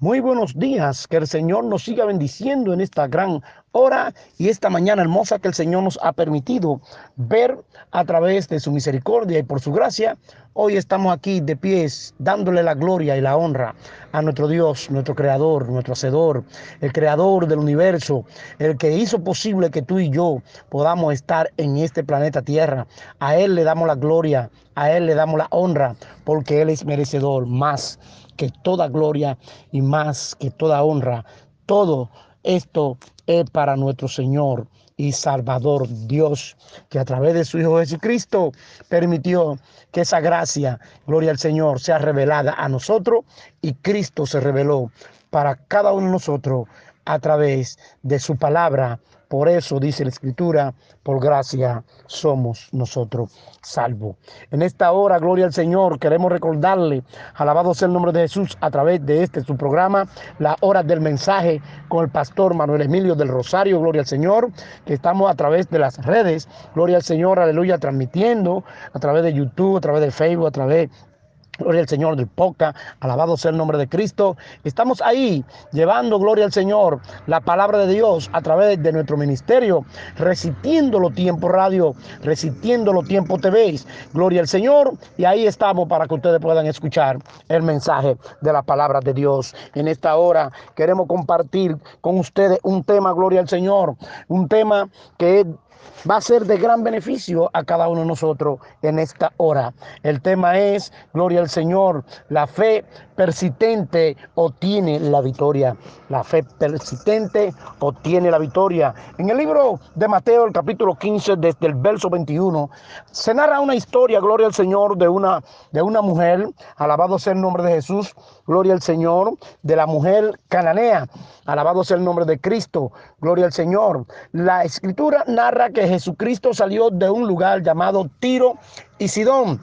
Muy buenos días, que el Señor nos siga bendiciendo en esta gran hora y esta mañana hermosa que el Señor nos ha permitido ver a través de su misericordia y por su gracia. Hoy estamos aquí de pies dándole la gloria y la honra a nuestro Dios, nuestro Creador, nuestro Hacedor, el Creador del universo, el que hizo posible que tú y yo podamos estar en este planeta Tierra. A Él le damos la gloria, a Él le damos la honra, porque Él es merecedor más que toda gloria y más que toda honra. Todo esto es para nuestro Señor y Salvador Dios, que a través de su Hijo Jesucristo permitió que esa gracia, gloria al Señor, sea revelada a nosotros y Cristo se reveló para cada uno de nosotros a través de su palabra por eso dice la Escritura, por gracia somos nosotros salvos. En esta hora, gloria al Señor, queremos recordarle, alabado sea el nombre de Jesús, a través de este su programa, la hora del mensaje con el pastor Manuel Emilio del Rosario, gloria al Señor, que estamos a través de las redes, gloria al Señor, aleluya, transmitiendo a través de YouTube, a través de Facebook, a través Gloria al Señor del Poca, alabado sea el nombre de Cristo. Estamos ahí llevando gloria al Señor, la palabra de Dios a través de nuestro ministerio, resistiendo los tiempos radio, resistiendo los tiempos TV. Gloria al Señor. Y ahí estamos para que ustedes puedan escuchar el mensaje de la palabra de Dios. En esta hora queremos compartir con ustedes un tema, gloria al Señor, un tema que es va a ser de gran beneficio a cada uno de nosotros en esta hora. El tema es, gloria al Señor, la fe persistente obtiene la victoria. La fe persistente obtiene la victoria. En el libro de Mateo, el capítulo 15, desde el verso 21, se narra una historia, gloria al Señor, de una, de una mujer, alabado sea el nombre de Jesús, gloria al Señor, de la mujer cananea, alabado sea el nombre de Cristo, gloria al Señor. La escritura narra que Jesucristo salió de un lugar llamado Tiro y Sidón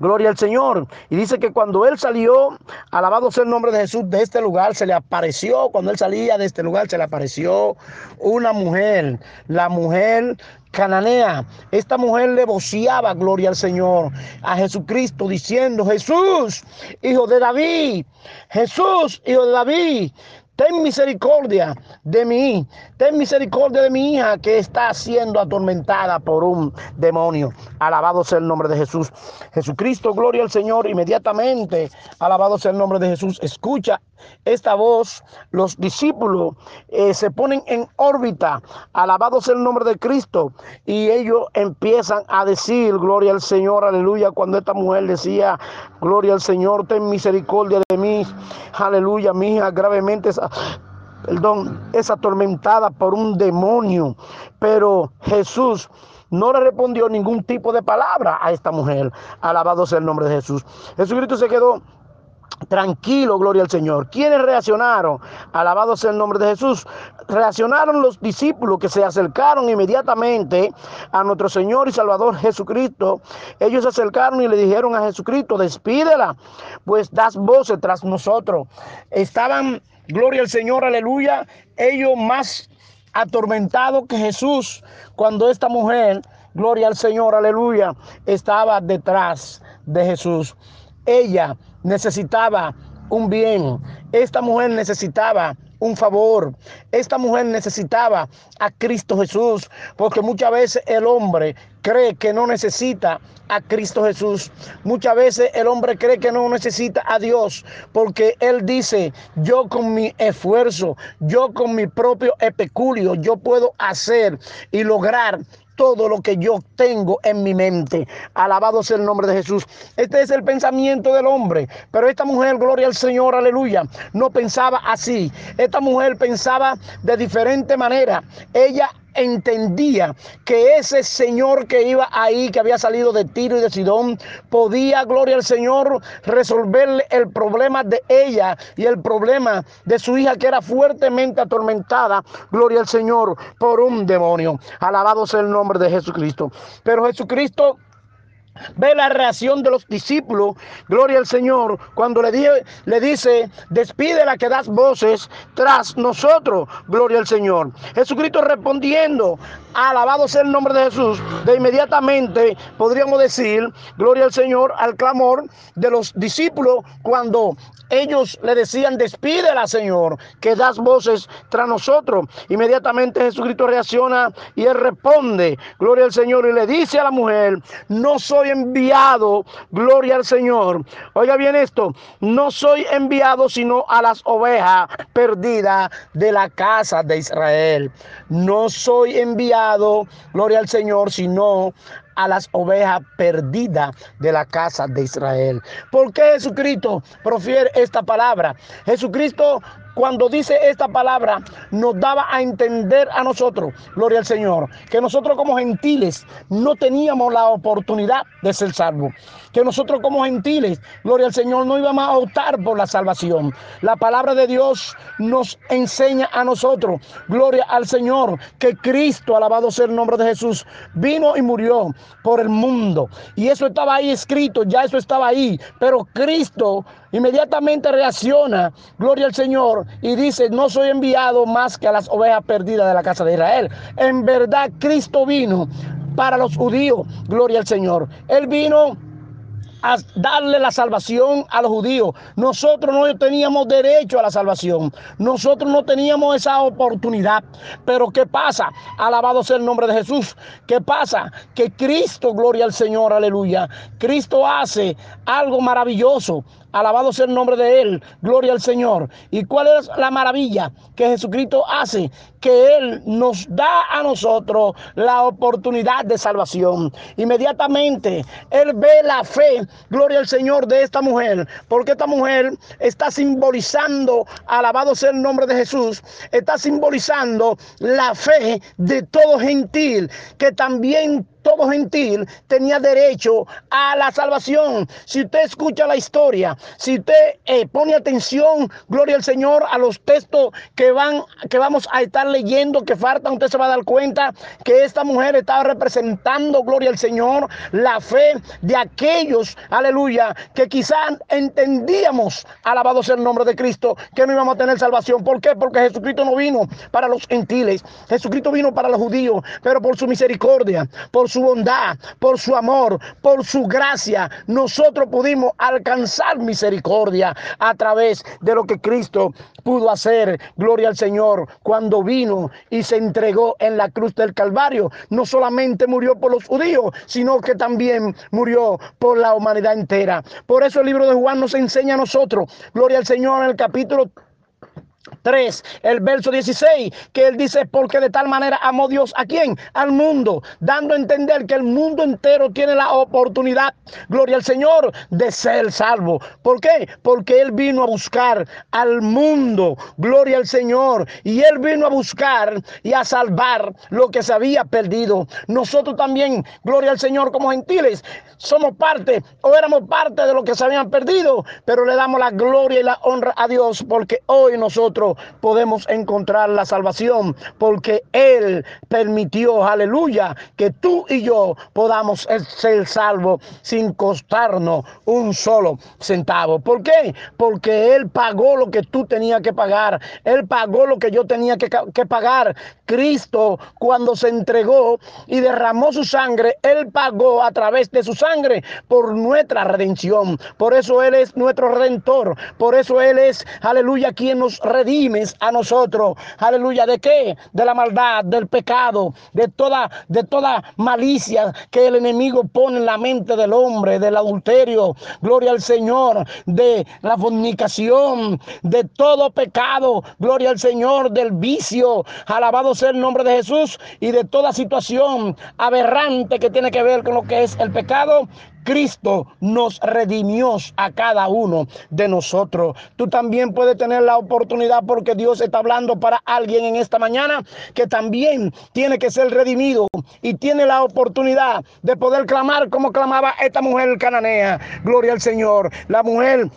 Gloria al Señor. Y dice que cuando él salió, alabado sea el nombre de Jesús, de este lugar se le apareció, cuando él salía de este lugar se le apareció una mujer, la mujer cananea. Esta mujer le voceaba, gloria al Señor, a Jesucristo, diciendo, Jesús, hijo de David, Jesús, hijo de David, ten misericordia de mí, ten misericordia de mi hija que está siendo atormentada por un demonio. Alabado sea el nombre de Jesús. Jesucristo, gloria al Señor, inmediatamente, alabado sea el nombre de Jesús. Escucha esta voz, los discípulos eh, se ponen en órbita, alabado sea el nombre de Cristo, y ellos empiezan a decir, gloria al Señor, aleluya, cuando esta mujer decía, gloria al Señor, ten misericordia de mí, aleluya, mi hija gravemente perdón, es atormentada por un demonio. Pero Jesús no le respondió ningún tipo de palabra a esta mujer. Alabado sea el nombre de Jesús. Jesucristo se quedó tranquilo, gloria al Señor. ¿Quiénes reaccionaron? Alabado sea el nombre de Jesús. Reaccionaron los discípulos que se acercaron inmediatamente a nuestro Señor y Salvador Jesucristo. Ellos se acercaron y le dijeron a Jesucristo, despídela, pues das voces tras nosotros. Estaban Gloria al Señor, aleluya. Ellos más atormentados que Jesús cuando esta mujer, gloria al Señor, aleluya, estaba detrás de Jesús. Ella necesitaba un bien. Esta mujer necesitaba un favor. Esta mujer necesitaba a Cristo Jesús, porque muchas veces el hombre cree que no necesita a Cristo Jesús. Muchas veces el hombre cree que no necesita a Dios, porque él dice, yo con mi esfuerzo, yo con mi propio especulio, yo puedo hacer y lograr todo lo que yo tengo en mi mente. Alabado sea el nombre de Jesús. Este es el pensamiento del hombre. Pero esta mujer, gloria al Señor, aleluya, no pensaba así. Esta mujer pensaba de diferente manera. Ella entendía que ese Señor que iba ahí, que había salido de Tiro y de Sidón, podía, gloria al Señor, resolverle el problema de ella y el problema de su hija que era fuertemente atormentada, gloria al Señor, por un demonio. Alabado sea el nombre de Jesucristo. Pero Jesucristo Ve la reacción de los discípulos, gloria al Señor, cuando le, le dice, despídela que das voces tras nosotros, gloria al Señor. Jesucristo respondiendo, alabado sea el nombre de Jesús, de inmediatamente podríamos decir, gloria al Señor, al clamor de los discípulos cuando ellos le decían, despídela, Señor, que das voces tras nosotros. Inmediatamente Jesucristo reacciona y él responde, gloria al Señor, y le dice a la mujer, no soy enviado, gloria al Señor. Oiga bien esto, no soy enviado sino a las ovejas perdidas de la casa de Israel. No soy enviado, gloria al Señor, sino a las ovejas perdidas de la casa de Israel. ¿Por qué Jesucristo profiere esta palabra? Jesucristo cuando dice esta palabra, nos daba a entender a nosotros, gloria al Señor, que nosotros como gentiles no teníamos la oportunidad de ser salvos. Que nosotros como gentiles, gloria al Señor, no íbamos a optar por la salvación. La palabra de Dios nos enseña a nosotros, gloria al Señor, que Cristo, alabado sea el nombre de Jesús, vino y murió por el mundo. Y eso estaba ahí escrito, ya eso estaba ahí. Pero Cristo inmediatamente reacciona, gloria al Señor, y dice, no soy enviado más que a las ovejas perdidas de la casa de Israel. En verdad, Cristo vino para los judíos, gloria al Señor. Él vino a darle la salvación a los judíos. Nosotros no teníamos derecho a la salvación. Nosotros no teníamos esa oportunidad. Pero ¿qué pasa? Alabado sea el nombre de Jesús. ¿Qué pasa? Que Cristo, gloria al Señor, aleluya. Cristo hace algo maravilloso. Alabado sea el nombre de Él. Gloria al Señor. ¿Y cuál es la maravilla que Jesucristo hace? Que Él nos da a nosotros la oportunidad de salvación. Inmediatamente Él ve la fe, gloria al Señor, de esta mujer. Porque esta mujer está simbolizando, alabado sea el nombre de Jesús, está simbolizando la fe de todo gentil que también todo gentil tenía derecho a la salvación. Si usted escucha la historia, si usted eh, pone atención, gloria al Señor, a los textos que van, que vamos a estar leyendo, que faltan, usted se va a dar cuenta que esta mujer estaba representando, gloria al Señor, la fe de aquellos, aleluya, que quizás entendíamos, alabado sea el nombre de Cristo, que no íbamos a tener salvación. ¿Por qué? Porque Jesucristo no vino para los gentiles, Jesucristo vino para los judíos, pero por su misericordia, por su su bondad, por su amor, por su gracia, nosotros pudimos alcanzar misericordia a través de lo que Cristo pudo hacer. Gloria al Señor cuando vino y se entregó en la cruz del Calvario. No solamente murió por los judíos, sino que también murió por la humanidad entera. Por eso el libro de Juan nos enseña a nosotros, gloria al Señor en el capítulo 3, el verso 16, que él dice, porque de tal manera amó Dios a quién? Al mundo, dando a entender que el mundo entero tiene la oportunidad, gloria al Señor, de ser salvo. ¿Por qué? Porque él vino a buscar al mundo, gloria al Señor, y él vino a buscar y a salvar lo que se había perdido. Nosotros también, gloria al Señor, como gentiles, somos parte o éramos parte de lo que se habían perdido, pero le damos la gloria y la honra a Dios porque hoy nosotros podemos encontrar la salvación porque Él permitió, aleluya, que tú y yo podamos ser salvos sin costarnos un solo centavo. ¿Por qué? Porque Él pagó lo que tú tenías que pagar. Él pagó lo que yo tenía que, que pagar. Cristo, cuando se entregó y derramó su sangre, Él pagó a través de su sangre por nuestra redención. Por eso Él es nuestro redentor. Por eso Él es, aleluya, quien nos redimes a nosotros. Aleluya, ¿de qué? De la maldad, del pecado, de toda, de toda malicia que el enemigo pone en la mente del hombre, del adulterio. Gloria al Señor, de la fornicación, de todo pecado. Gloria al Señor, del vicio. Alabado sea el nombre de Jesús y de toda situación aberrante que tiene que ver con lo que es el pecado. Cristo nos redimió a cada uno de nosotros. Tú también puedes tener la oportunidad porque Dios está hablando para alguien en esta mañana que también tiene que ser redimido y tiene la oportunidad de poder clamar como clamaba esta mujer cananea. Gloria al Señor. La mujer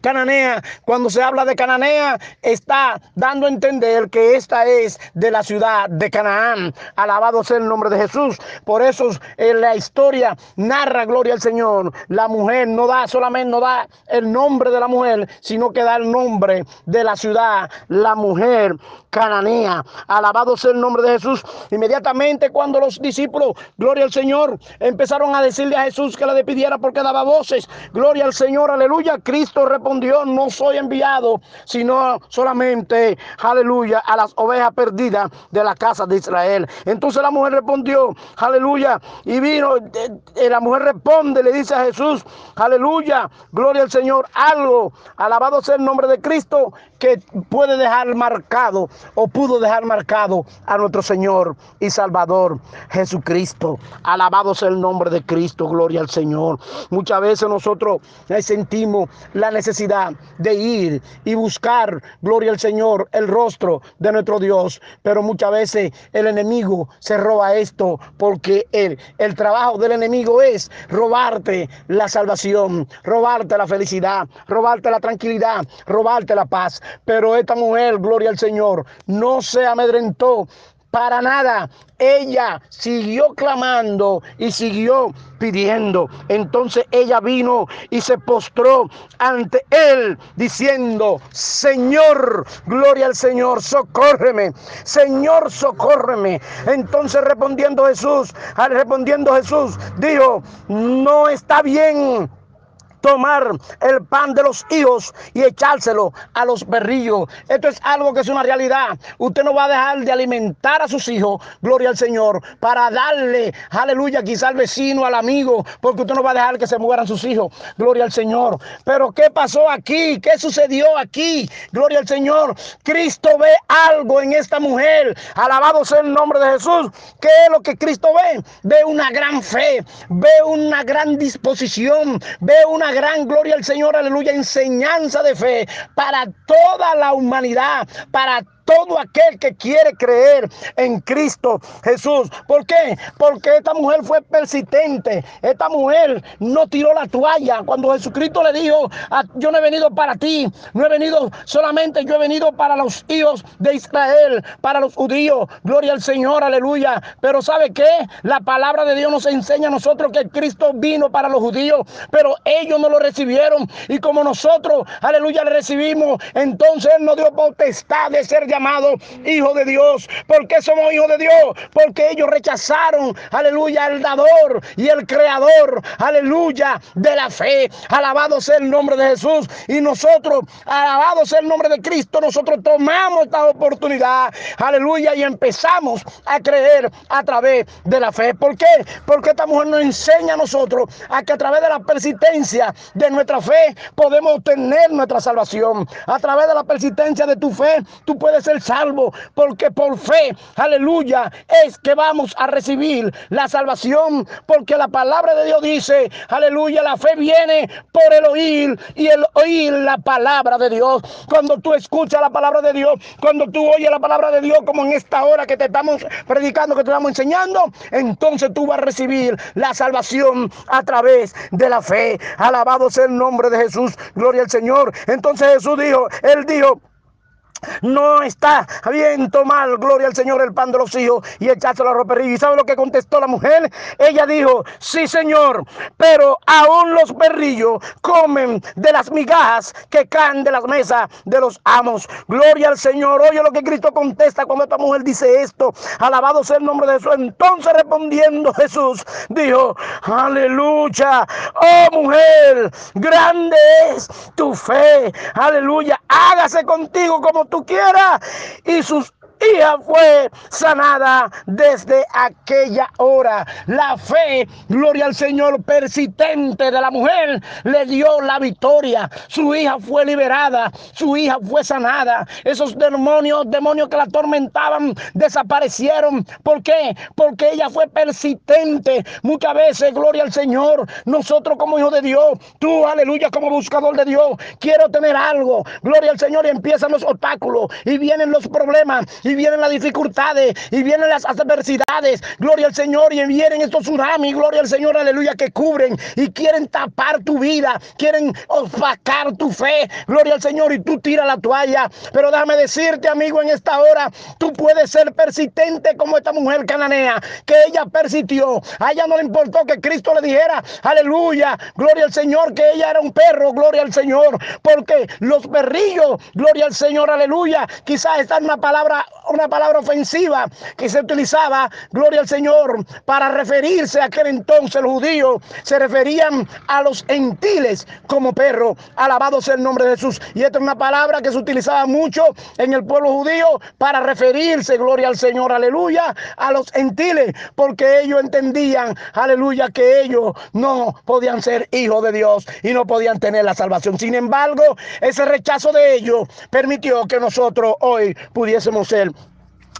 Cananea, cuando se habla de Cananea, está dando a entender que esta es de la ciudad de Canaán. Alabado sea el nombre de Jesús. Por eso en la historia narra gloria al Señor. La mujer no da solamente no da el nombre de la mujer, sino que da el nombre de la ciudad, la mujer cananea. Alabado sea el nombre de Jesús. Inmediatamente cuando los discípulos, gloria al Señor, empezaron a decirle a Jesús que le despidiera porque daba voces. Gloria al Señor, aleluya. Cristo respondió, no soy enviado, sino solamente, aleluya, a las ovejas perdidas de la casa de Israel. Entonces la mujer respondió, aleluya, y vino, eh, la mujer responde, le dice a Jesús, aleluya, gloria al Señor, algo, alabado sea el nombre de Cristo, que puede dejar marcado o pudo dejar marcado a nuestro Señor y Salvador Jesucristo. Alabado sea el nombre de Cristo, gloria al Señor. Muchas veces nosotros sentimos la necesidad de ir y buscar, gloria al Señor, el rostro de nuestro Dios, pero muchas veces el enemigo se roba esto porque el, el trabajo del enemigo es robarte la salvación, robarte la felicidad, robarte la tranquilidad, robarte la paz. Pero esta mujer, gloria al Señor, no se amedrentó para nada. Ella siguió clamando y siguió pidiendo. Entonces ella vino y se postró ante él diciendo, Señor, gloria al Señor, socórreme. Señor, socórreme. Entonces respondiendo Jesús, respondiendo Jesús, dijo, no está bien tomar el pan de los hijos y echárselo a los perrillos. Esto es algo que es una realidad. Usted no va a dejar de alimentar a sus hijos, gloria al Señor, para darle, aleluya, quizá al vecino, al amigo, porque usted no va a dejar que se mueran sus hijos, gloria al Señor. Pero ¿qué pasó aquí? ¿Qué sucedió aquí? Gloria al Señor. Cristo ve algo en esta mujer. Alabado sea el nombre de Jesús. ¿Qué es lo que Cristo ve? Ve una gran fe, ve una gran disposición, ve una gran gloria al Señor, aleluya, enseñanza de fe para toda la humanidad, para todo aquel que quiere creer en Cristo Jesús. ¿Por qué? Porque esta mujer fue persistente. Esta mujer no tiró la toalla. Cuando Jesucristo le dijo, ah, yo no he venido para ti, no he venido solamente, yo he venido para los hijos de Israel, para los judíos. Gloria al Señor, aleluya. Pero ¿sabe qué? La palabra de Dios nos enseña a nosotros que Cristo vino para los judíos, pero ellos no lo recibieron. Y como nosotros, aleluya, le recibimos, entonces Él nos dio potestad de ser llamado hijo de Dios. ¿Por qué somos hijos de Dios? Porque ellos rechazaron, aleluya, el dador y el creador, aleluya, de la fe. Alabado sea el nombre de Jesús. Y nosotros, alabado sea el nombre de Cristo, nosotros tomamos esta oportunidad, aleluya, y empezamos a creer a través de la fe. ¿Por qué? Porque esta mujer nos enseña a nosotros a que a través de la persistencia de nuestra fe podemos obtener nuestra salvación. A través de la persistencia de tu fe, tú puedes ser salvo, porque por fe, aleluya, es que vamos a recibir la salvación, porque la palabra de Dios dice, aleluya, la fe viene por el oír y el oír la palabra de Dios. Cuando tú escuchas la palabra de Dios, cuando tú oyes la palabra de Dios, como en esta hora que te estamos predicando, que te estamos enseñando, entonces tú vas a recibir la salvación a través de la fe. Alabado sea el nombre de Jesús, gloria al Señor. Entonces Jesús dijo, él dijo, no está bien tomar, gloria al Señor, el pan de los hijos y echárselo a los ¿Y sabe lo que contestó la mujer? Ella dijo, sí Señor, pero aún los perrillos comen de las migajas que caen de las mesas de los amos. Gloria al Señor. Oye lo que Cristo contesta cuando esta mujer dice esto. Alabado sea el nombre de Jesús. Entonces respondiendo Jesús, dijo, aleluya. Oh mujer, grande es tu fe. Aleluya. Hágase contigo como tú tú quieras. Y sus hija fue sanada desde aquella hora. La fe, gloria al Señor, persistente de la mujer le dio la victoria. Su hija fue liberada, su hija fue sanada. Esos demonios, demonios que la atormentaban, desaparecieron. ¿Por qué? Porque ella fue persistente. Muchas veces, gloria al Señor, nosotros como hijos de Dios, tú, aleluya, como buscador de Dios, quiero tener algo. Gloria al Señor y empiezan los obstáculos y vienen los problemas y vienen las dificultades y vienen las adversidades. Gloria al Señor y vienen estos tsunamis, gloria al Señor, aleluya, que cubren y quieren tapar tu vida, quieren opacar tu fe. Gloria al Señor y tú tiras la toalla. Pero déjame decirte, amigo, en esta hora, tú puedes ser persistente como esta mujer cananea, que ella persistió. A ella no le importó que Cristo le dijera, aleluya, gloria al Señor, que ella era un perro, gloria al Señor, porque los perrillos, gloria al Señor, aleluya, quizás esta es una palabra una palabra ofensiva que se utilizaba, gloria al Señor, para referirse a aquel entonces los judíos, se referían a los gentiles como perro. Alabado sea el nombre de Jesús. Y esta es una palabra que se utilizaba mucho en el pueblo judío para referirse, gloria al Señor, aleluya, a los gentiles, porque ellos entendían, aleluya, que ellos no podían ser hijos de Dios y no podían tener la salvación. Sin embargo, ese rechazo de ellos permitió que nosotros hoy pudiésemos ser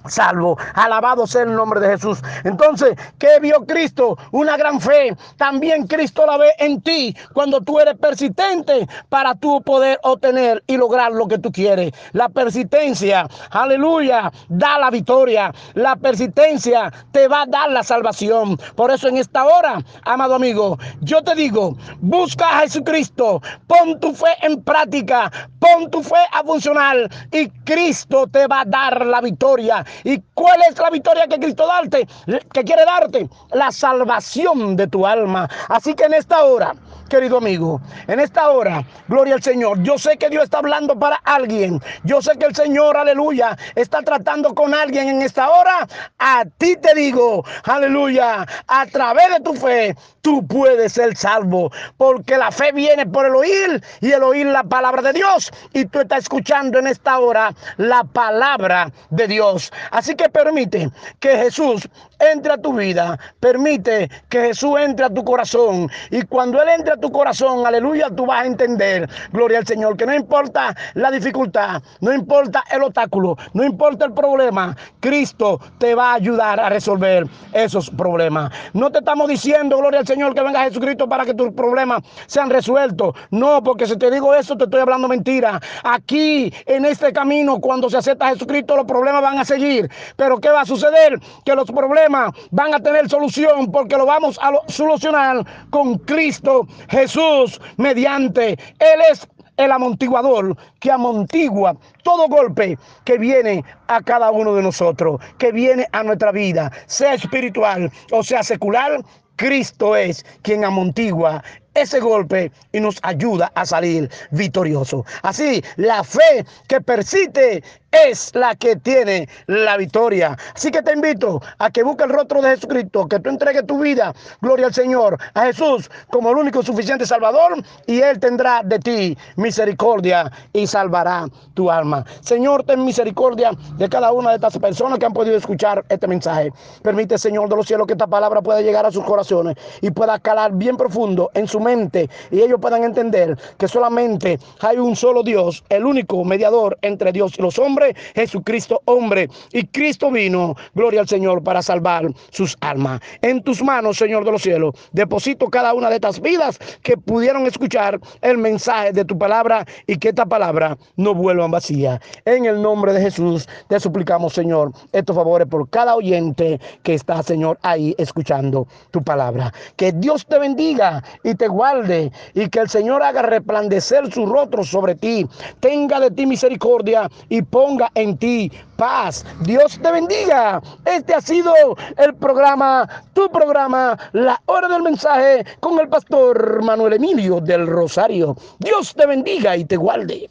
salvo. Alabado sea el nombre de Jesús. Entonces, ¿qué vio Cristo? Una gran fe. También Cristo la ve en ti cuando tú eres persistente para tú poder obtener y lograr lo que tú quieres. La persistencia, aleluya, da la victoria. La persistencia te va a dar la salvación. Por eso en esta hora, amado amigo, yo te digo, busca a Jesucristo, pon tu fe en práctica, pon tu fe a funcionar y Cristo te va a dar la victoria ¿Y cuál es la victoria que Cristo darte, que quiere darte? La salvación de tu alma. Así que en esta hora, querido amigo, en esta hora, gloria al Señor. Yo sé que Dios está hablando para alguien. Yo sé que el Señor, aleluya, está tratando con alguien en esta hora. A ti te digo, aleluya, a través de tu fe, tú puedes ser salvo. Porque la fe viene por el oír y el oír la palabra de Dios. Y tú estás escuchando en esta hora la palabra de Dios. Así que permite que Jesús entre a tu vida. Permite que Jesús entre a tu corazón. Y cuando Él entre a tu corazón, aleluya, tú vas a entender, gloria al Señor, que no importa la dificultad, no importa el obstáculo, no importa el problema, Cristo te va a ayudar a resolver esos problemas. No te estamos diciendo, gloria al Señor, que venga Jesucristo para que tus problemas sean resueltos. No, porque si te digo eso, te estoy hablando mentira. Aquí, en este camino, cuando se acepta a Jesucristo, los problemas van a seguir. Pero ¿qué va a suceder? Que los problemas van a tener solución porque lo vamos a solucionar con Cristo Jesús mediante. Él es el amontiguador que amontigua todo golpe que viene a cada uno de nosotros, que viene a nuestra vida, sea espiritual o sea secular. Cristo es quien amontigua ese golpe y nos ayuda a salir victorioso. Así, la fe que persiste es la que tiene la victoria. Así que te invito a que busques el rostro de Jesucristo, que tú entregues tu vida, gloria al Señor, a Jesús como el único suficiente Salvador, y Él tendrá de ti misericordia y salvará tu alma. Señor, ten misericordia de cada una de estas personas que han podido escuchar este mensaje. Permite, Señor de los cielos, que esta palabra pueda llegar a sus corazones y pueda calar bien profundo en su mente y ellos puedan entender que solamente hay un solo Dios, el único mediador entre Dios y los hombres, Jesucristo hombre. Y Cristo vino, gloria al Señor, para salvar sus almas. En tus manos, Señor de los cielos, deposito cada una de estas vidas que pudieron escuchar el mensaje de tu palabra y que esta palabra no vuelva vacía. En el nombre de Jesús te suplicamos, Señor, estos favores por cada oyente que está, Señor, ahí escuchando tu palabra. Que Dios te bendiga y te guarde y que el Señor haga resplandecer su rostro sobre ti, tenga de ti misericordia y ponga en ti paz. Dios te bendiga. Este ha sido el programa, tu programa, la hora del mensaje con el pastor Manuel Emilio del Rosario. Dios te bendiga y te guarde.